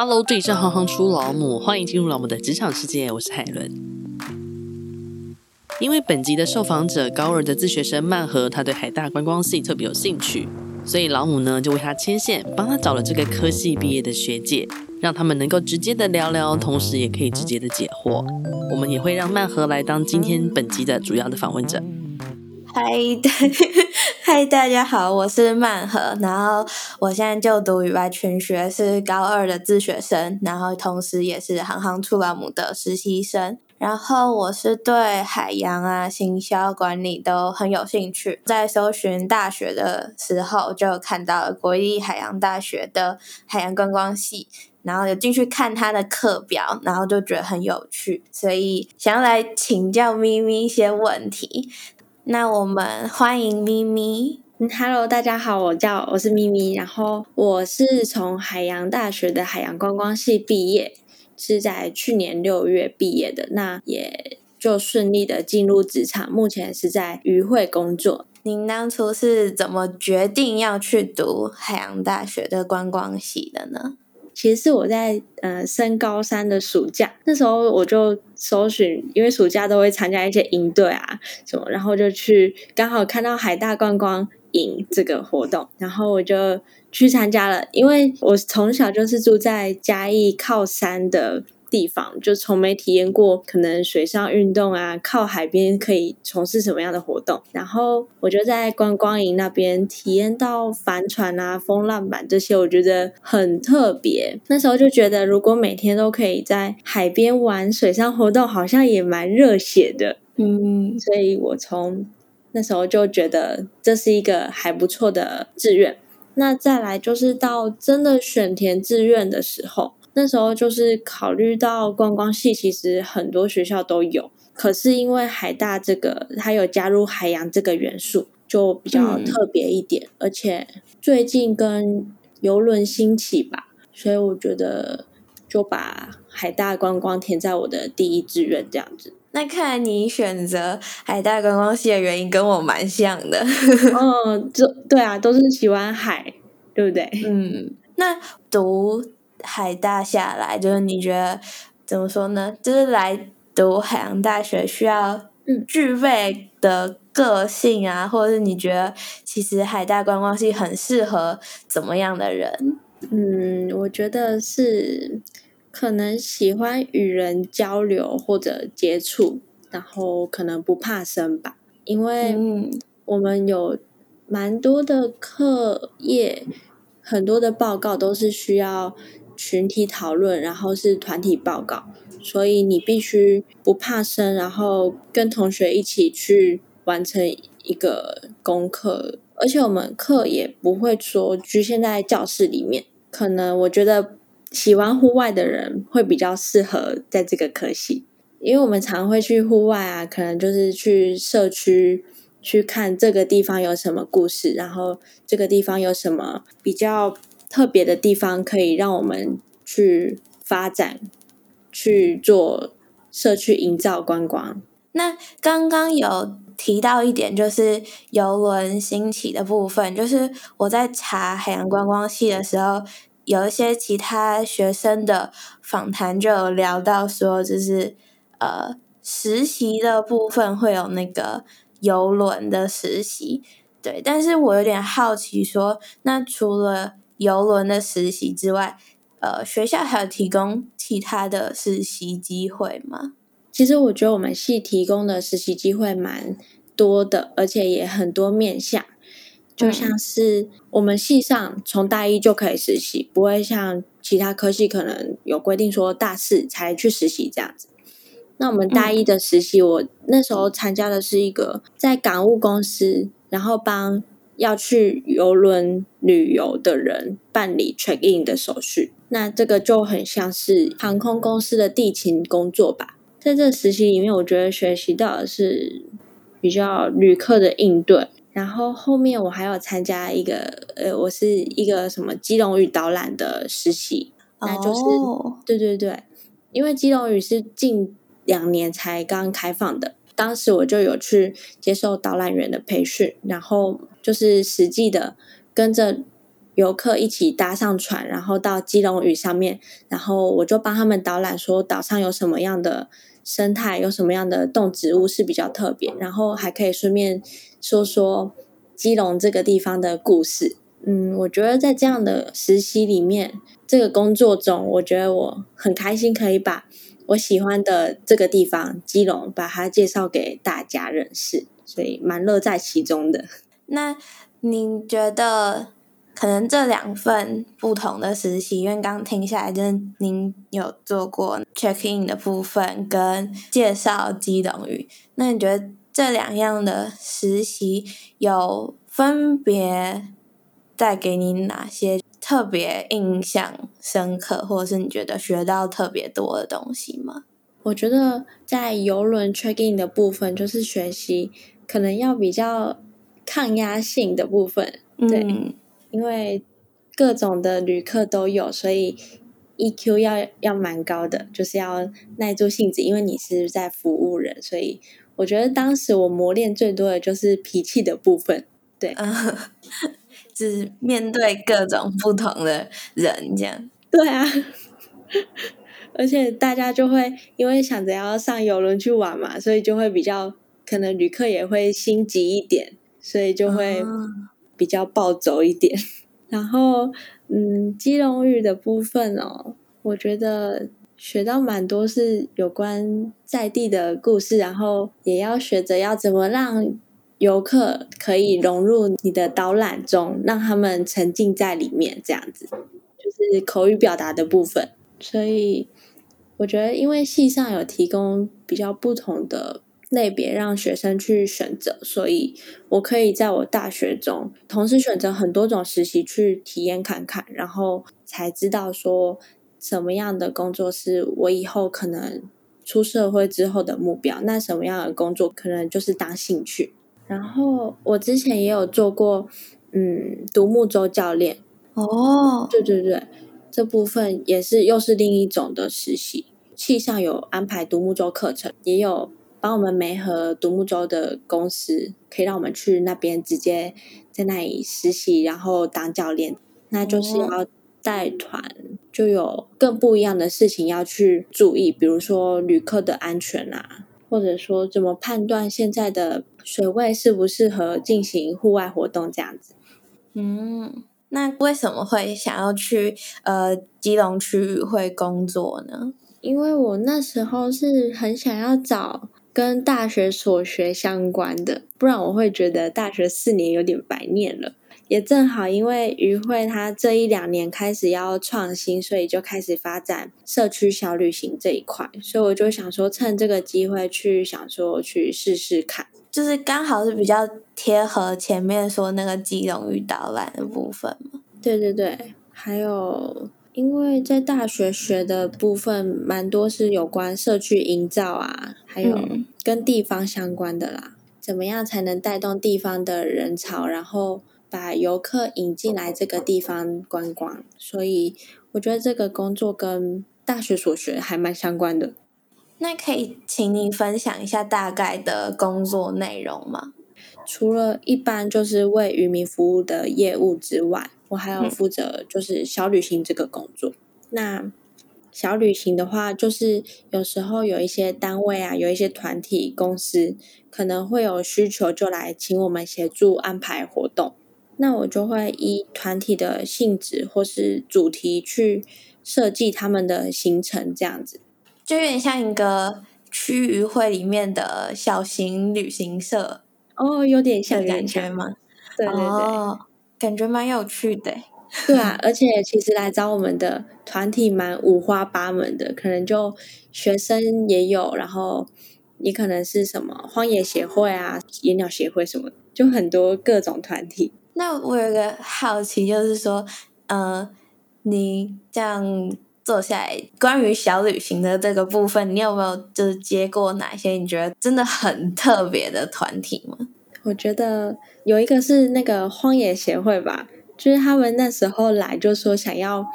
Hello，这里是行行出老母，欢迎进入老母的职场世界，我是海伦。因为本集的受访者高二的自学生曼和，他对海大观光系特别有兴趣，所以老母呢就为他牵线，帮他找了这个科系毕业的学姐，让他们能够直接的聊聊，同时也可以直接的解惑。我们也会让曼和来当今天本集的主要的访问者。嗨，嗨，大家好，我是曼和，然后我现在就读语外全学，是高二的自学生，然后同时也是行行出老母的实习生。然后我是对海洋啊、行销管理都很有兴趣，在搜寻大学的时候，就看到了国立海洋大学的海洋观光系，然后有进去看他的课表，然后就觉得很有趣，所以想要来请教咪咪一些问题。那我们欢迎咪咪。Hello，大家好，我叫我是咪咪，然后我是从海洋大学的海洋观光系毕业，是在去年六月毕业的，那也就顺利的进入职场，目前是在渔会工作。您当初是怎么决定要去读海洋大学的观光系的呢？其实是我在呃升高三的暑假，那时候我就搜寻，因为暑假都会参加一些营队啊什么，然后就去刚好看到海大观光营这个活动，然后我就去参加了。因为我从小就是住在嘉义靠山的。地方就从没体验过可能水上运动啊，靠海边可以从事什么样的活动。然后我就在观光营那边体验到帆船啊、风浪板这些，我觉得很特别。那时候就觉得，如果每天都可以在海边玩水上活动，好像也蛮热血的。嗯，所以我从那时候就觉得这是一个还不错的志愿。那再来就是到真的选填志愿的时候。那时候就是考虑到观光系，其实很多学校都有，可是因为海大这个它有加入海洋这个元素，就比较特别一点。嗯、而且最近跟游轮兴起吧，所以我觉得就把海大观光填在我的第一志愿这样子。那看来你选择海大观光系的原因跟我蛮像的。嗯，这对啊，都是喜欢海，对不对？嗯，那读。海大下来，就是你觉得怎么说呢？就是来读海洋大学需要具备的个性啊，或者是你觉得其实海大观光系很适合怎么样的人？嗯，我觉得是可能喜欢与人交流或者接触，然后可能不怕生吧，因为我们有蛮多的课业，很多的报告都是需要。群体讨论，然后是团体报告，所以你必须不怕生，然后跟同学一起去完成一个功课。而且我们课也不会说局限在教室里面，可能我觉得喜欢户外的人会比较适合在这个科系，因为我们常会去户外啊，可能就是去社区去看这个地方有什么故事，然后这个地方有什么比较。特别的地方可以让我们去发展，去做社区营造观光。那刚刚有提到一点，就是游轮兴起的部分。就是我在查海洋观光系的时候，有一些其他学生的访谈就有聊到说，就是呃实习的部分会有那个游轮的实习。对，但是我有点好奇说，那除了邮轮的实习之外，呃，学校还有提供其他的实习机会吗？其实我觉得我们系提供的实习机会蛮多的，而且也很多面向。就像是我们系上从大一就可以实习，不会像其他科系可能有规定说大四才去实习这样子。那我们大一的实习，我那时候参加的是一个在港务公司，然后帮。要去游轮旅游的人办理 check in 的手续，那这个就很像是航空公司的地勤工作吧。在这个实习里面，我觉得学习到的是比较旅客的应对。然后后面我还有参加一个，呃，我是一个什么基隆屿导览的实习，那就是、oh. 对对对，因为基隆屿是近两年才刚开放的。当时我就有去接受导览员的培训，然后就是实际的跟着游客一起搭上船，然后到基隆屿上面，然后我就帮他们导览说岛上有什么样的生态，有什么样的动植物是比较特别，然后还可以顺便说说基隆这个地方的故事。嗯，我觉得在这样的实习里面，这个工作中，我觉得我很开心，可以把我喜欢的这个地方基隆，把它介绍给大家认识，所以蛮乐在其中的。那您觉得，可能这两份不同的实习，因为刚听下来，就是您有做过 check in 的部分跟介绍基隆语，那你觉得这两样的实习有分别？带给你哪些特别印象深刻，或者是你觉得学到特别多的东西吗？我觉得在游轮 check in 的部分，就是学习可能要比较抗压性的部分，对，嗯、因为各种的旅客都有，所以 EQ 要要蛮高的，就是要耐住性子，因为你是在服务人，所以我觉得当时我磨练最多的就是脾气的部分，对。嗯是面对各种不同的人，这样。对啊，而且大家就会因为想着要上游轮去玩嘛，所以就会比较可能旅客也会心急一点，所以就会比较暴走一点。哦、然后，嗯，基隆屿的部分哦，我觉得学到蛮多是有关在地的故事，然后也要学着要怎么让。游客可以融入你的导览中，让他们沉浸在里面，这样子就是口语表达的部分。所以我觉得，因为系上有提供比较不同的类别让学生去选择，所以我可以在我大学中同时选择很多种实习去体验看看，然后才知道说什么样的工作是我以后可能出社会之后的目标。那什么样的工作可能就是当兴趣。然后我之前也有做过，嗯，独木舟教练。哦，对对对，这部分也是又是另一种的实习。气象有安排独木舟课程，也有帮我们媒合独木舟的公司，可以让我们去那边直接在那里实习，然后当教练。那就是要带团，就有更不一样的事情要去注意，比如说旅客的安全啊。或者说，怎么判断现在的水位适不适合进行户外活动这样子？嗯，那为什么会想要去呃基隆区域会工作呢？因为我那时候是很想要找跟大学所学相关的，不然我会觉得大学四年有点白念了。也正好，因为于慧她这一两年开始要创新，所以就开始发展社区小旅行这一块，所以我就想说，趁这个机会去想说去试试看，就是刚好是比较贴合前面说那个基隆与导览的部分嘛。对对对，还有因为在大学学的部分蛮多是有关社区营造啊，还有跟地方相关的啦，嗯、怎么样才能带动地方的人潮，然后。把游客引进来这个地方观光，所以我觉得这个工作跟大学所学还蛮相关的。那可以请你分享一下大概的工作内容吗？除了一般就是为渔民服务的业务之外，我还要负责就是小旅行这个工作。嗯、那小旅行的话，就是有时候有一些单位啊，有一些团体公司可能会有需求，就来请我们协助安排活动。那我就会依团体的性质或是主题去设计他们的行程，这样子就有点像一个区域会里面的小型旅行社哦，有点像感觉吗？对对对，哦，感觉蛮有趣的。对啊，而且其实来找我们的团体蛮五花八门的，可能就学生也有，然后你可能是什么荒野协会啊、野鸟协会什么，就很多各种团体。那我有个好奇，就是说，呃，你这样做下来，关于小旅行的这个部分，你有没有就是接过哪些你觉得真的很特别的团体吗？我觉得有一个是那个荒野协会吧，就是他们那时候来就说想要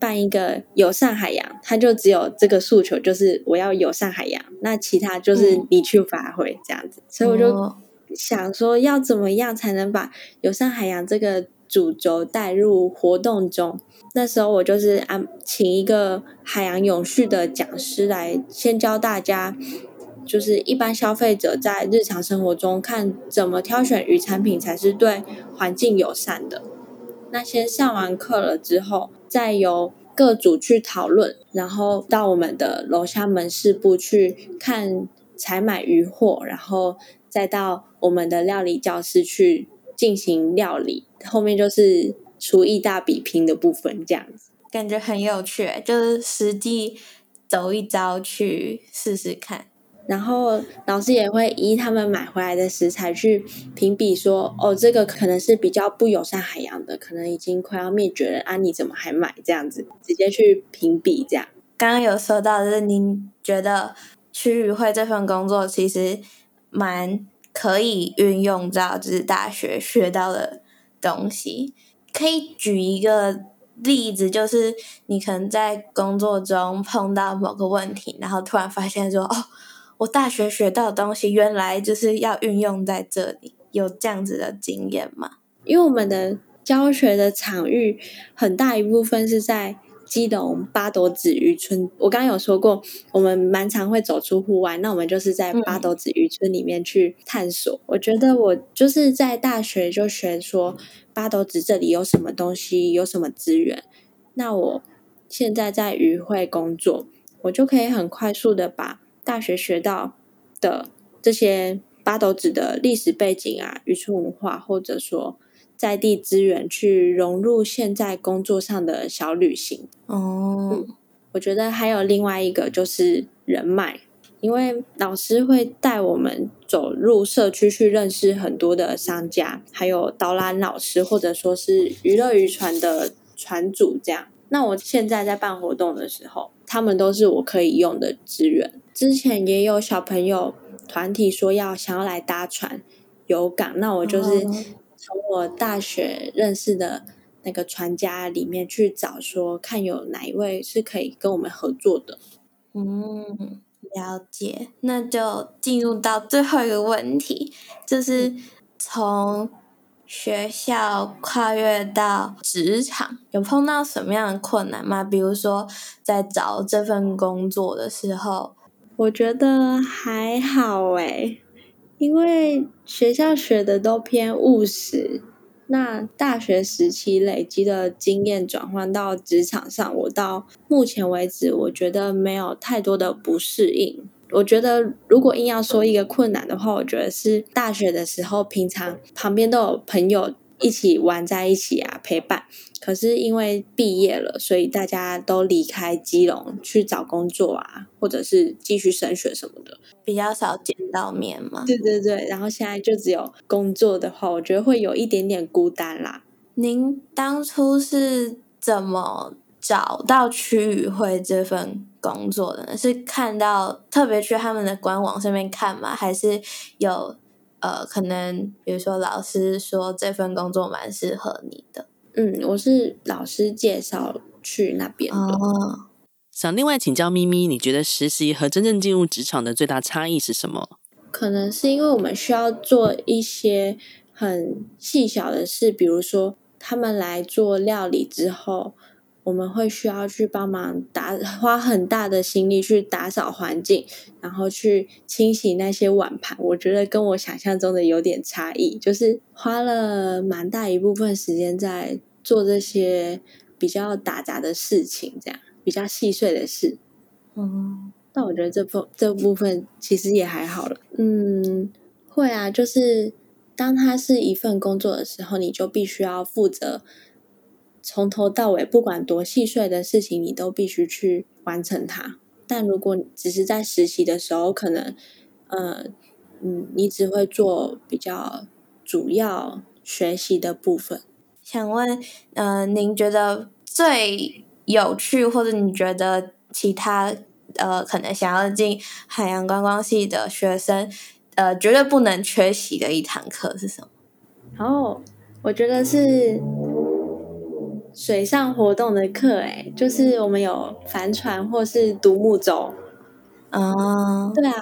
办一个友善海洋，他就只有这个诉求，就是我要友善海洋，那其他就是你去发挥这样子，嗯、所以我就。想说要怎么样才能把友善海洋这个主轴带入活动中。那时候我就是安请一个海洋永续的讲师来先教大家，就是一般消费者在日常生活中看怎么挑选鱼产品才是对环境友善的。那先上完课了之后，再由各组去讨论，然后到我们的楼下门市部去看采买鱼货，然后再到我们的料理教室去进行料理。后面就是厨艺大比拼的部分，这样子感觉很有趣，就是实际走一遭去试试看。然后老师也会依他们买回来的食材去评比说，说哦，这个可能是比较不友善海洋的，可能已经快要灭绝了啊，你怎么还买这样子？直接去评比这样。刚刚有说到，就是您觉得区域会这份工作其实蛮可以运用到，就是大学学到的东西。可以举一个例子，就是你可能在工作中碰到某个问题，然后突然发现说，哦。我大学学到的东西，原来就是要运用在这里，有这样子的经验吗？因为我们的教学的场域很大一部分是在基隆八斗子渔村。我刚刚有说过，我们蛮常会走出户外，那我们就是在八斗子渔村里面去探索。我觉得我就是在大学就学说八斗子这里有什么东西，有什么资源。那我现在在渔会工作，我就可以很快速的把。大学学到的这些八斗子的历史背景啊，渔村文化，或者说在地资源，去融入现在工作上的小旅行。哦、嗯，我觉得还有另外一个就是人脉，因为老师会带我们走入社区去认识很多的商家，还有导览老师，或者说是娱乐渔船的船主这样。那我现在在办活动的时候，他们都是我可以用的资源。之前也有小朋友团体说要想要来搭船游港，那我就是从我大学认识的那个传家里面去找，说看有哪一位是可以跟我们合作的。嗯，了解。那就进入到最后一个问题，就是从学校跨越到职场，有碰到什么样的困难吗？比如说在找这份工作的时候。我觉得还好诶，因为学校学的都偏务实，那大学时期累积的经验转换到职场上，我到目前为止，我觉得没有太多的不适应。我觉得如果硬要说一个困难的话，我觉得是大学的时候，平常旁边都有朋友。一起玩在一起啊，陪伴。可是因为毕业了，所以大家都离开基隆去找工作啊，或者是继续升学什么的，比较少见到面嘛。对对对，然后现在就只有工作的话，我觉得会有一点点孤单啦。您当初是怎么找到区域会这份工作的呢？是看到特别去他们的官网上面看吗？还是有？呃，可能比如说老师说这份工作蛮适合你的，嗯，我是老师介绍去那边的。哦，想另外请教咪咪，你觉得实习和真正进入职场的最大差异是什么？可能是因为我们需要做一些很细小的事，比如说他们来做料理之后。我们会需要去帮忙打，花很大的心力去打扫环境，然后去清洗那些碗盘。我觉得跟我想象中的有点差异，就是花了蛮大一部分时间在做这些比较打杂的事情，这样比较细碎的事。嗯，但我觉得这部这部分其实也还好了。嗯，会啊，就是当它是一份工作的时候，你就必须要负责。从头到尾，不管多细碎的事情，你都必须去完成它。但如果只是在实习的时候，可能，呃，嗯，你只会做比较主要学习的部分。想问，呃，您觉得最有趣，或者你觉得其他，呃，可能想要进海洋观光系的学生，呃，绝对不能缺席的一堂课是什么？哦，我觉得是。水上活动的课，诶，就是我们有帆船或是独木舟。哦，对啊，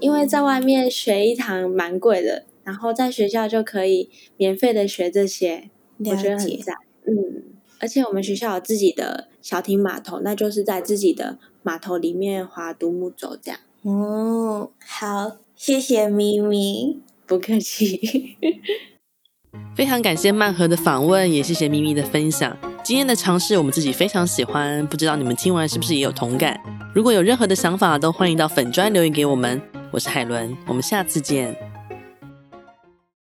因为在外面学一堂蛮贵的，然后在学校就可以免费的学这些。我觉得很赞。嗯，而且我们学校有自己的小艇码头，那就是在自己的码头里面划独木舟这样。哦，好，谢谢咪咪，不客气。非常感谢曼和的访问，也谢谢咪咪的分享。今天的尝试我们自己非常喜欢，不知道你们听完是不是也有同感？如果有任何的想法，都欢迎到粉砖留言给我们。我是海伦，我们下次见。